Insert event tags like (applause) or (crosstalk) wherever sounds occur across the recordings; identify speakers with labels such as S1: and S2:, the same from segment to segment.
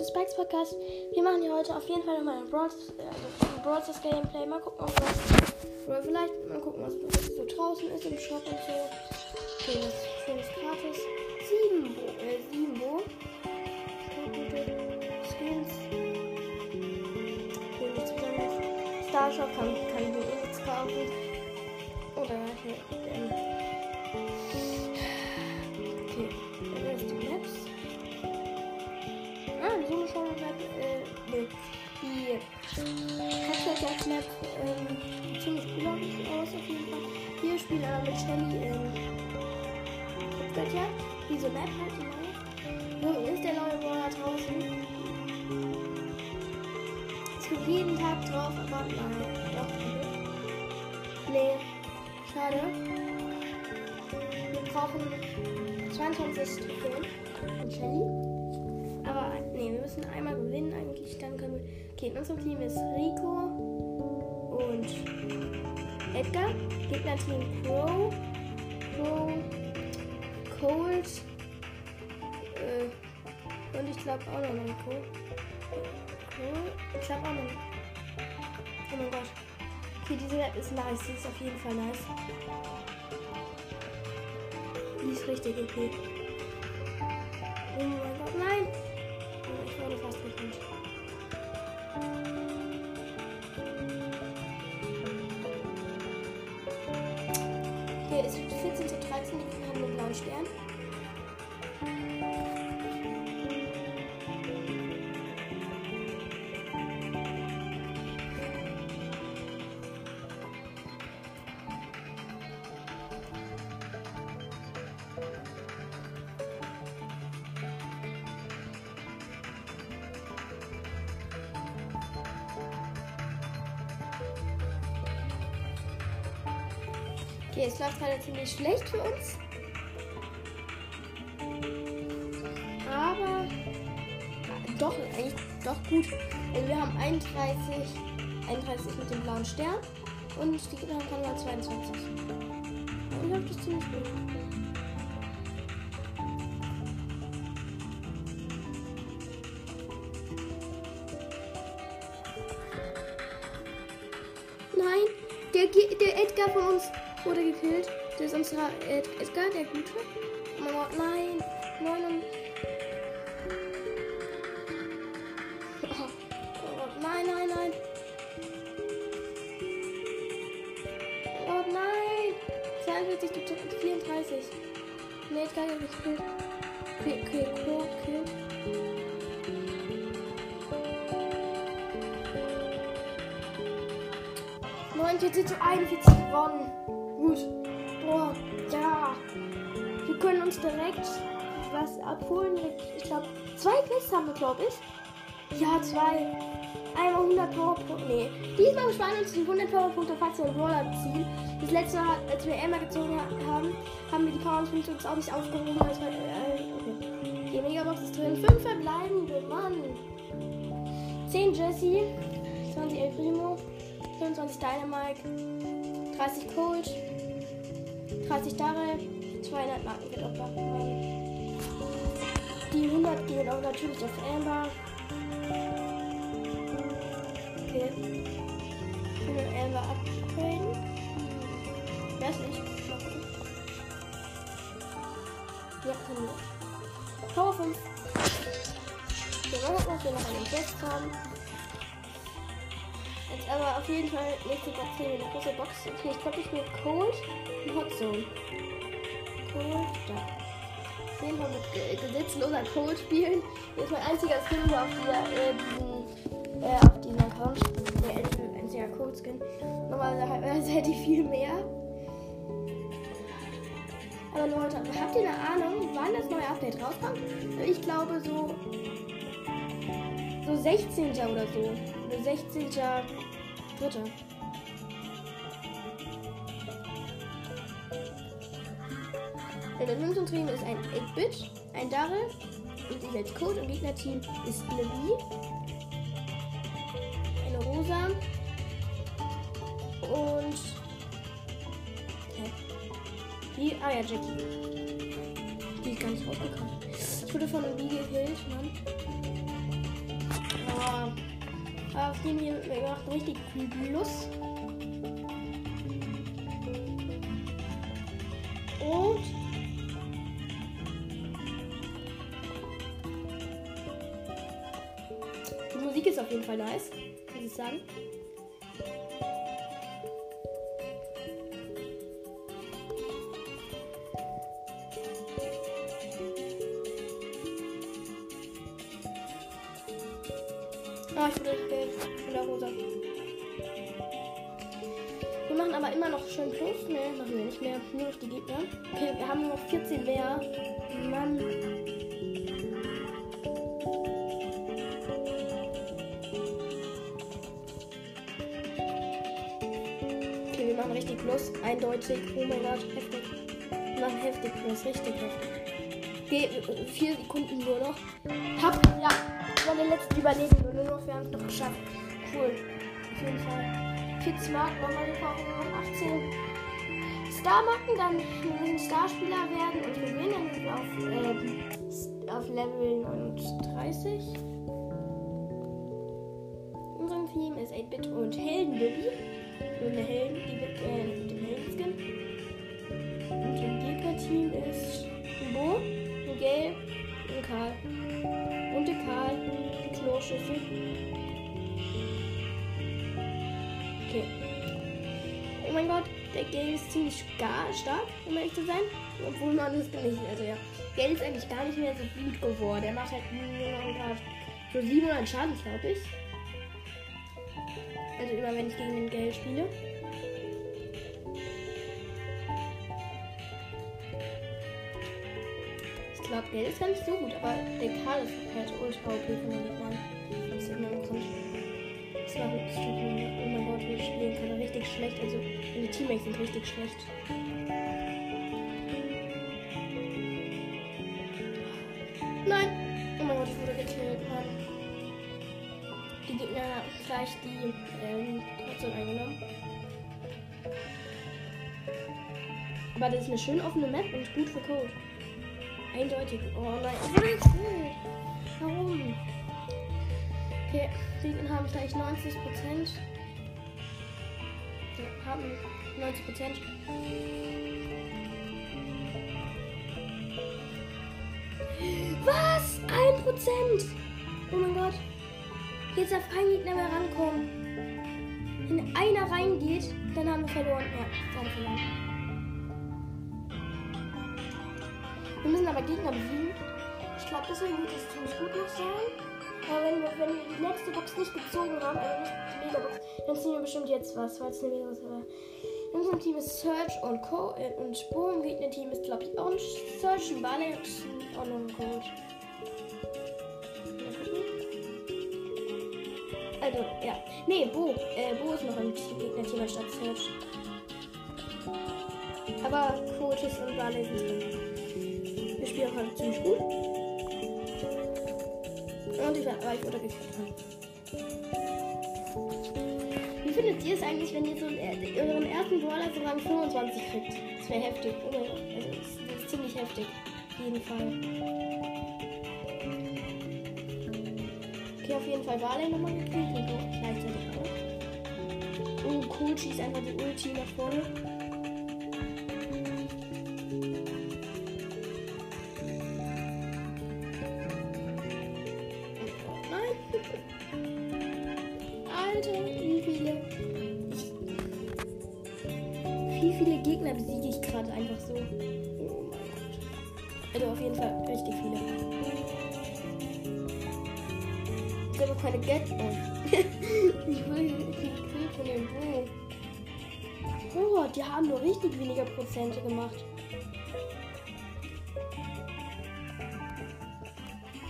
S1: zu Spikes Podcast. Wir machen hier heute auf jeden Fall nochmal ein Brawl, äh, ein Brawl Gameplay. Mal gucken, ob was. Oder vielleicht mal gucken, was, so draußen ist im Shop und so. Das ist schönes gratis. Sieben Bo, äh, sieben Bo. Gute Skins. Okay, nichts Besonderes. Star Shop kann, kann ich mir eh nichts kaufen. Oder hier, ähm. Äh, die Hashtag Map, ähm, ziemlich cool aus auf jeden Fall. Wir spielen aber mit Shelly in Kryptgötter. Diese Map halt, neue. Nun ist der neue Brawler draußen. Es gibt jeden Tag drauf, aber nein, doch, nee, schade. Wir brauchen 22 Trophäen von Shelly. Nee, wir müssen einmal gewinnen eigentlich. Dann können wir. Okay, in unserem Team ist Rico und Edgar. Gegnerteam Crow, Crow, Cold äh, und ich glaube auch noch Rico. Crow, ich glaube auch noch. Oh mein Gott. Okay, diese Map ist nice. Die ist auf jeden Fall nice. Die ist richtig okay. Oh mein wurde fast. Okay, es ist 14 zu 13, wir haben den blauen Stern. Okay, es läuft gerade ziemlich schlecht für uns. Aber doch, eigentlich doch gut. Wir haben 31, 31 mit dem blauen Stern und die Gegner haben nur 22. Dann läuft das ziemlich gut. Nein, der, der Edgar von uns wurde gekillt. Das ist unser Ed Edgar, der Gute. Oh nein. Und Oh Gott, nein, nein, nein. Oh nein. 42 zu 34. Nee, Edgar hat mich gekillt. Okay, okay, Crow gekillt. Neunundvierzig zu 41 gewonnen. Gut. Boah, ja. Wir können uns direkt was abholen. Ich glaube, zwei Quests haben wir, glaube ich. Ja, zwei. Einmal 100 Powerpunkte. Nee. Diesmal besparen uns die 100 Powerpunkte, falls wir Roller ziehen. Das letzte Mal, als wir Emma gezogen ha- haben, haben wir die Powerpunkte uns auch nicht aufgehoben. Als wir, äh, okay. Die Megabox ist drin. 5 verbleibende, Mann. 10 Jesse, 20 El Primo, 25 Dynamite, 30 Cold, 30 Darrell, 200 Marken auch machen. Die 100 gehen auch natürlich auf Amber. Okay. Ich will Amber upgraden. Weiß nicht. Ja, können wir. Power 5. Okay, mal gucken, ob wir noch einen Quest haben. Aber auf jeden Fall nächste Box hier eine große Box. Okay, ich glaube, ich mir Cold und Hot Zone. Cold, da. Auf jeden Fall mit ge- gesetzloser Code spielen. Hier ist mein einziger Skin auf dieser, äh, diesen, äh, auf diesem Account. Der einzige- einziger Code-Skin. Normalerweise hätte ich viel mehr. Aber Leute, habt ihr eine Ahnung, wann das neue Update rauskommt? Ich glaube so, so 16. oder so. Oder 16. Dritter. Der Löwensuntrieben ist ein 8-Bit, ein Darrell und ich als Code im Gegnerteam ist Levi, eine Rosa und. Wie? Ah ja, Jackie. Die ist gar nicht rausgekommen. Ich wurde von Bee gekillt, Mann. Boah. Auf den hier macht richtig viel Plus. Und die Musik ist auf jeden Fall nice, muss ich sagen. Ah, ich wurde immer noch schön Plus. Ne, machen wir nicht mehr. Nur noch die Gegner. Okay, wir haben nur noch 14 mehr. Mann. Okay, wir machen richtig Plus. Eindeutig. Oh mein Gott, heftig. Wir machen heftig Plus. Richtig heftig. Okay, vier Sekunden nur noch. Hab, ja, meine letzten Überlebenden nur noch. Wir haben es noch geschafft. Cool. Auf jeden Fall. 40 Marken nochmal gekauft, nur noch 18. Star-Marken, dann wir müssen Starspieler werden und wir gewinnen dann auf, ähm, auf Level 39. In unserem Team ist 8-Bit und Helden-Lobby. Und der Helden, die wird äh, mit dem Helden-Skin. Und im Gegner-Team ist ein Bo, ein Gelb, ein Karl. Und der Karl, die Kloschüssel. Oh mein Gott, der Gale ist ziemlich gar stark, um ehrlich zu sein. Obwohl man es gar nicht, also ja. Gale ist eigentlich gar nicht mehr so gut geworden. Er macht halt nur noch so 700 Schaden, glaube ich. Also immer wenn ich gegen den Gale spiele. Ich glaube, Gale ist gar nicht so gut, aber der Karl ist halt ultra OP von den Gegnern. Das bekommt. Das war wirklich super. Oh mein Gott, ich spielen kann. Richtig schlecht. Also, die Teammates sind richtig schlecht. Nein! Oh mein Gott, ich wurde gekillt. Mann. Die Gegner haben gleich die ähm, Position eingenommen. Aber das ist eine schön offene Map und gut für Code. Eindeutig. Oh nein. Ich wurde gekillt. Warum? Okay, die haben gleich 90 Prozent. Ja, haben 90 Prozent. Was? Ein Prozent? Oh mein Gott. Jetzt darf kein Gegner mehr rankommen. Wenn einer reingeht, dann haben wir verloren. Ja, dann verloren. Wir müssen aber Gegner besiegen. Ich glaube, deswegen wird es ziemlich gut noch sein. Aber wenn wir, wenn wir die letzte Box nicht gezogen haben, also nicht die Megabox, dann ziehen wir bestimmt jetzt was, weil es eine Megabox war. In unserem Team ist Search und Co. Äh, und Bo. Im Gegner-Team ist, glaube ich, auch ein Search, ein und auch noch ein Code. Also, ja. Nee, Bo. Äh, Bo ist noch im Gegner-Team anstatt Search. Aber Coaches und Barley sind drin. Wir spielen auch ziemlich gut. Und ich, aber ich wurde gekillt. Wie findet ihr es eigentlich, wenn ihr so euren ersten Brawler so Rang 25 kriegt? Das wäre heftig. Gott. Also, das, ist ziemlich heftig. Auf jeden Fall. Okay, auf jeden Fall Barley nochmal gekillt gleichzeitig auch. Oh, cool, schießt einfach die Ulti nach vorne.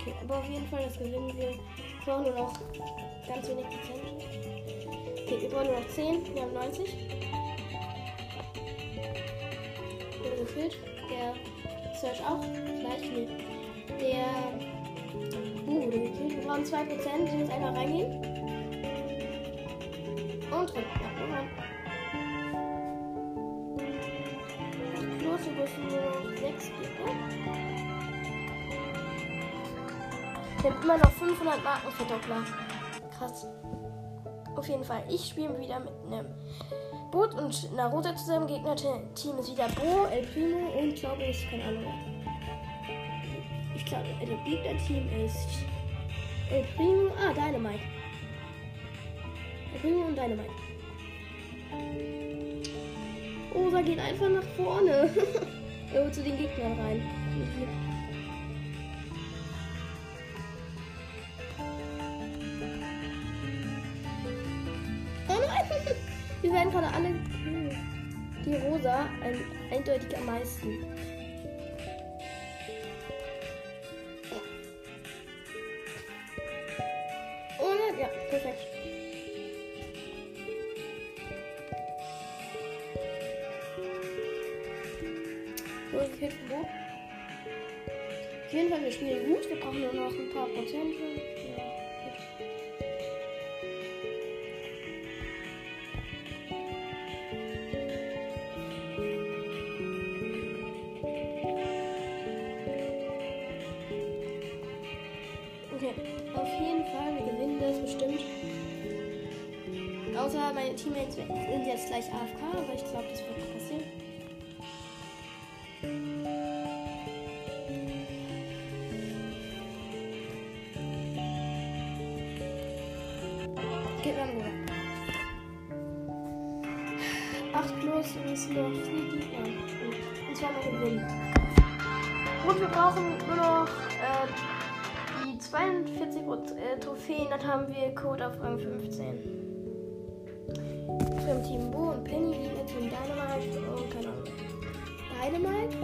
S1: Okay, aber auf jeden Fall, das gewinnen wir. Ich brauche nur noch ganz wenig Prozent. Okay, wir brauchen nur noch 10. Wir haben 90. Wurde gefüllt. Der Search auch. Gleich. Nee. Der. Uh, wurde gekillt. Wir brauchen 2%. Wir müssen jetzt einmal reingehen. Ich habe immer noch 500 Marken für Doppler. fast. Auf jeden Fall, ich spiele wieder mit einem Boot und Naruto zusammen. Gegner-Team ist wieder Bo, El Primo und glaube ich, keine Ahnung. Ich glaube, das Gegner-Team ist El Primo. Ah, Dynamite. El Primo und Dynamite. Rosa geht einfach nach vorne. (laughs) oh, zu den Gegnern rein. Gerade alle Die Rosa ein, eindeutig am meisten. Nein, ja, perfekt. Okay, wo? Auf jeden Fall, wir spielen gut. Wir brauchen nur noch ein paar Prozent. 8 plus ist noch 4 Gegner. Und zwar mal gewinnen. Und wir brauchen nur noch äh, die 42 Prozent, äh, Trophäen. Dann haben wir Code auf Rang 15. Vom Team Bo und Penny Gegner Team Dynamite. Oh, keine Ahnung. Dynamite?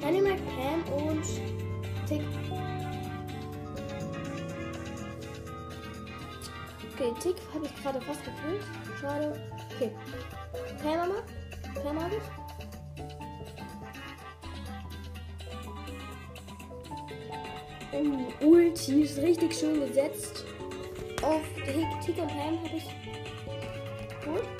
S1: Dynamite, Pam und Tick. Okay, Tick habe ich gerade fast gekillt. Schade. Okay. Pam Mama? Habe ich. Oh, Ulti ist richtig schön gesetzt. Auf Tick, und Pam habe ich. Gut.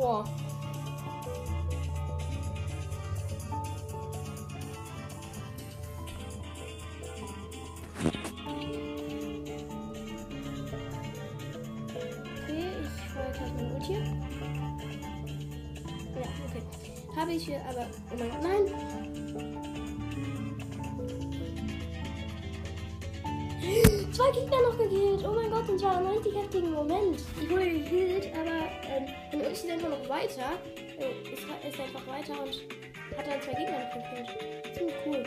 S1: Boah. Okay, ich hole gleich meine Ulti. Ja, okay. Habe ich hier, aber. Oh mein Gott, nein! Zwei Gegner noch gekillt. Oh mein Gott, das war ein richtig heftiger Moment. Ich wurde gekillt, aber ähm, Ulti ist einfach noch weiter. Äh, ist, ist einfach weiter und hat dann zwei Gegner noch gekillt. Ziemlich cool.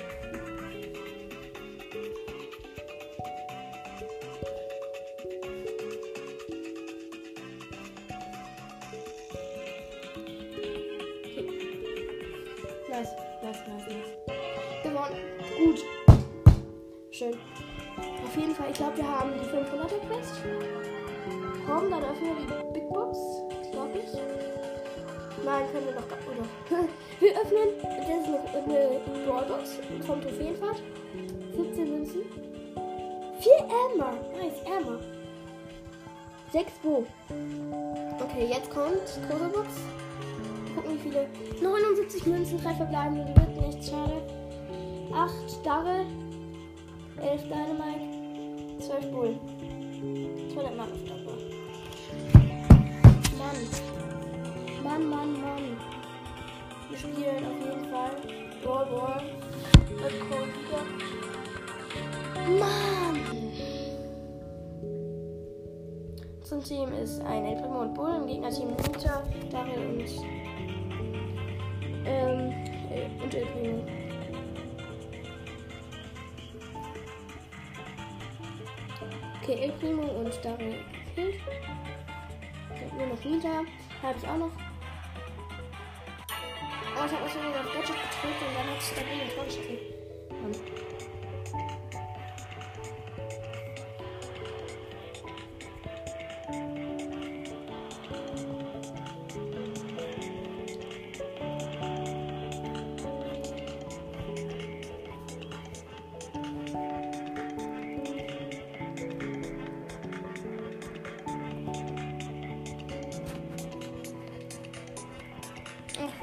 S1: Oder? (laughs) Wir öffnen. Das ist eine, eine Brawlbox vom Trophäenfahrt. 17 Münzen. 4 Amber. Nice, Amber. 6 Bo. Okay, jetzt kommt große Box. Gucken, wie viele. 79 Münzen, 3 verbleibende, wird nichts, schade. 8 Darre, 11 Dynamite, 12 Bull. 200 Mann auf. Mann. Mann, Mann, Mann. Wir spielen auf jeden Fall Brawl Ball. Code wieder. Mann! Zum Team ist ein El Primo und Bull, im Gegnerteam Nita, Daryl und ähm, äh, und El Primo. Okay, El Primo und Daryl gekillt. Okay, nur noch Nita. Habe ich auch noch. aber ich habe aus Versehen auf Gadget getreten und dann hat sich der Biene vorgeschrieben.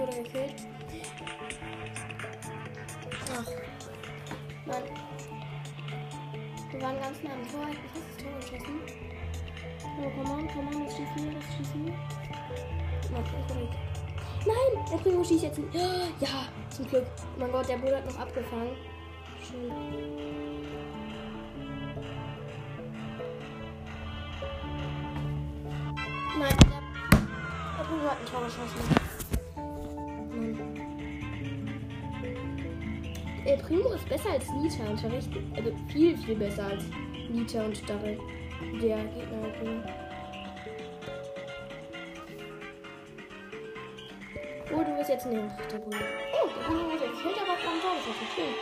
S1: wurde gekillt. Nah am Tor. Ich hab das Tor geschossen. Oh, komm on, komm on, das schießen wir, das schießen wir. Nein, korrekt. Nein, der Primo schießt jetzt nicht. Ja, zum Glück. Oh mein Gott, der Bruder hat noch abgefangen. Schön. Nein, der, der Primo hat ein Tor geschossen. El Primo ist besser als Nita richtig, also viel, viel besser als Nita und Starre. Der Gegner El Primo. Oh, du bist jetzt näher. Der Bruder. Oh, der Primo wurde gekillt, aber kein Tor geschossen. Schön.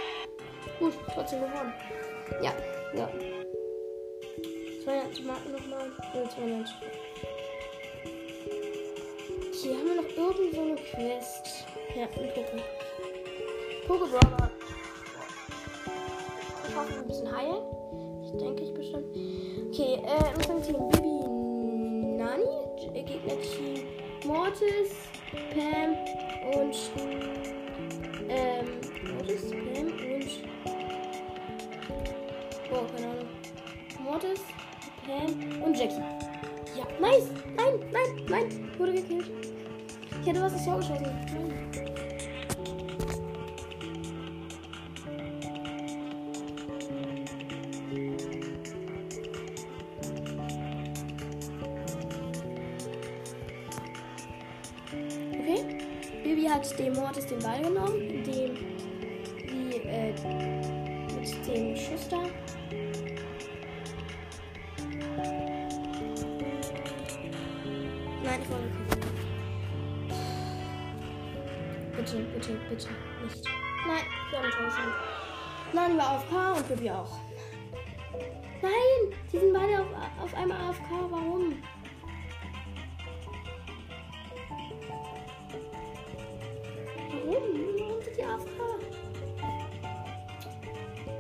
S1: Gut, trotzdem gewonnen. Ja, ja. 200 Marken nochmal. Oder 200. Hier haben wir noch irgend so eine Quest. Ja, ein Poké. Pokébrawler. Ich hoffe, ein bisschen heilen. Denke ich bestimmt. Okay, äh, in unserem Team Bibi Nani, Gegnerteam Mortis, Pam und ähm, Mortis, Pam und oh, keine Ahnung. Mortis, Pam und Jackie. Ja, nice! Nein, nein, nein! Wurde gekillt. Ich hätte was ins Tor geschossen. Nein. Bibi hat dem Mortis den Ball genommen, dem die äh, mit dem Schuss da. Nein, ich wollte nicht. Bitte, bitte, bitte nicht. Nein, ein Tor geschossen. Nein, war auf K und Bibi auch. Nein, die sind beide auf, auf einmal AFK. Warum?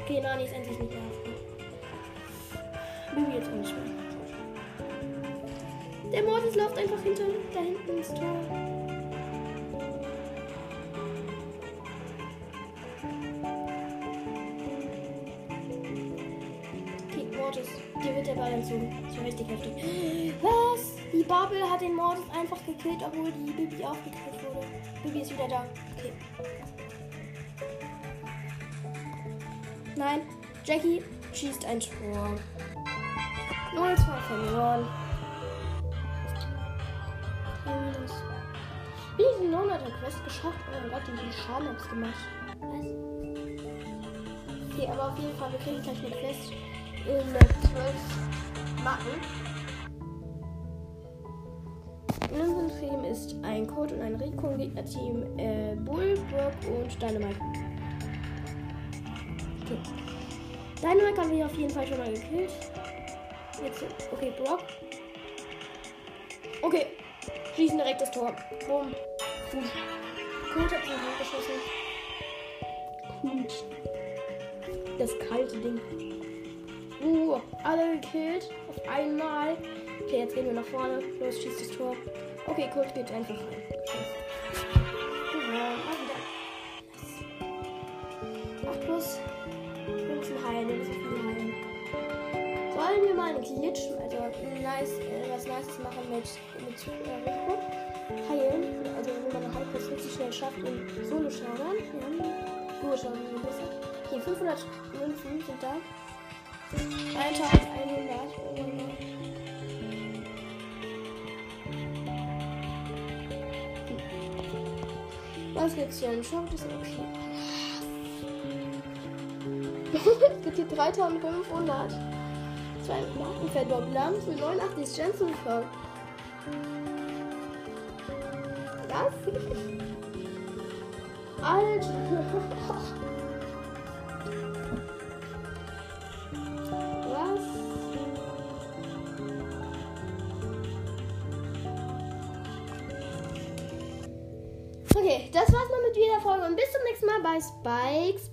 S1: Okay, Nani ist endlich nicht AFK. Bibi jetzt auch nicht mehr. Der Mortis läuft einfach hinter da hinten ins Tor. Okay, Mortis, dir wird der Ball entzogen. So richtig heftig. Was? Die Bubble hat den Mortis einfach gekillt, obwohl die Bibi gekillt wurde. Bibi ist wieder da. Nein, Jackie schießt ein Tor. 0-2 verloren. Wie diesen 900er Quest geschafft? Oh mein Gott, die Schaden hab's gemacht. Was? Okay, aber auf jeden Fall, wir kriegen gleich eine Quest in äh, 12 Marken. In unserem Team ist ein Code und ein Rico Gegnerteam äh, Bull, Brock und Dynamite. Okay. Dynamite haben wir auf jeden Fall schon mal gekillt. Jetzt, okay, Brock. Okay, schießen direkt das Tor. Boom. Gut. Gut hat ihn geschossen. Gut. Das kalte Ding. Uh, alle gekillt. Auf einmal. Okay, jetzt gehen wir nach vorne. Los, schießt das Tor. Okay, Colt geht einfach rein. Glitch, also nice, äh, was Nices machen mit, mit äh, Rico? Heilen, also wenn man eine Heilkurs richtig schnell schafft und Solo schaudern. Wir haben Solo schaudern, wie besser. Okay, 500 Münzen sind da. 1100. Oh mein Gott. Was gibt's hier? Ein Shop, ist okay. (laughs) es gibt hier 3500. Zwei Markenverdoppler für 89 Gems bekommen. Was? (laughs) Alter. (laughs) Was? Okay, das war's mal mit dieser Folge und bis zum nächsten Mal bei Spikes.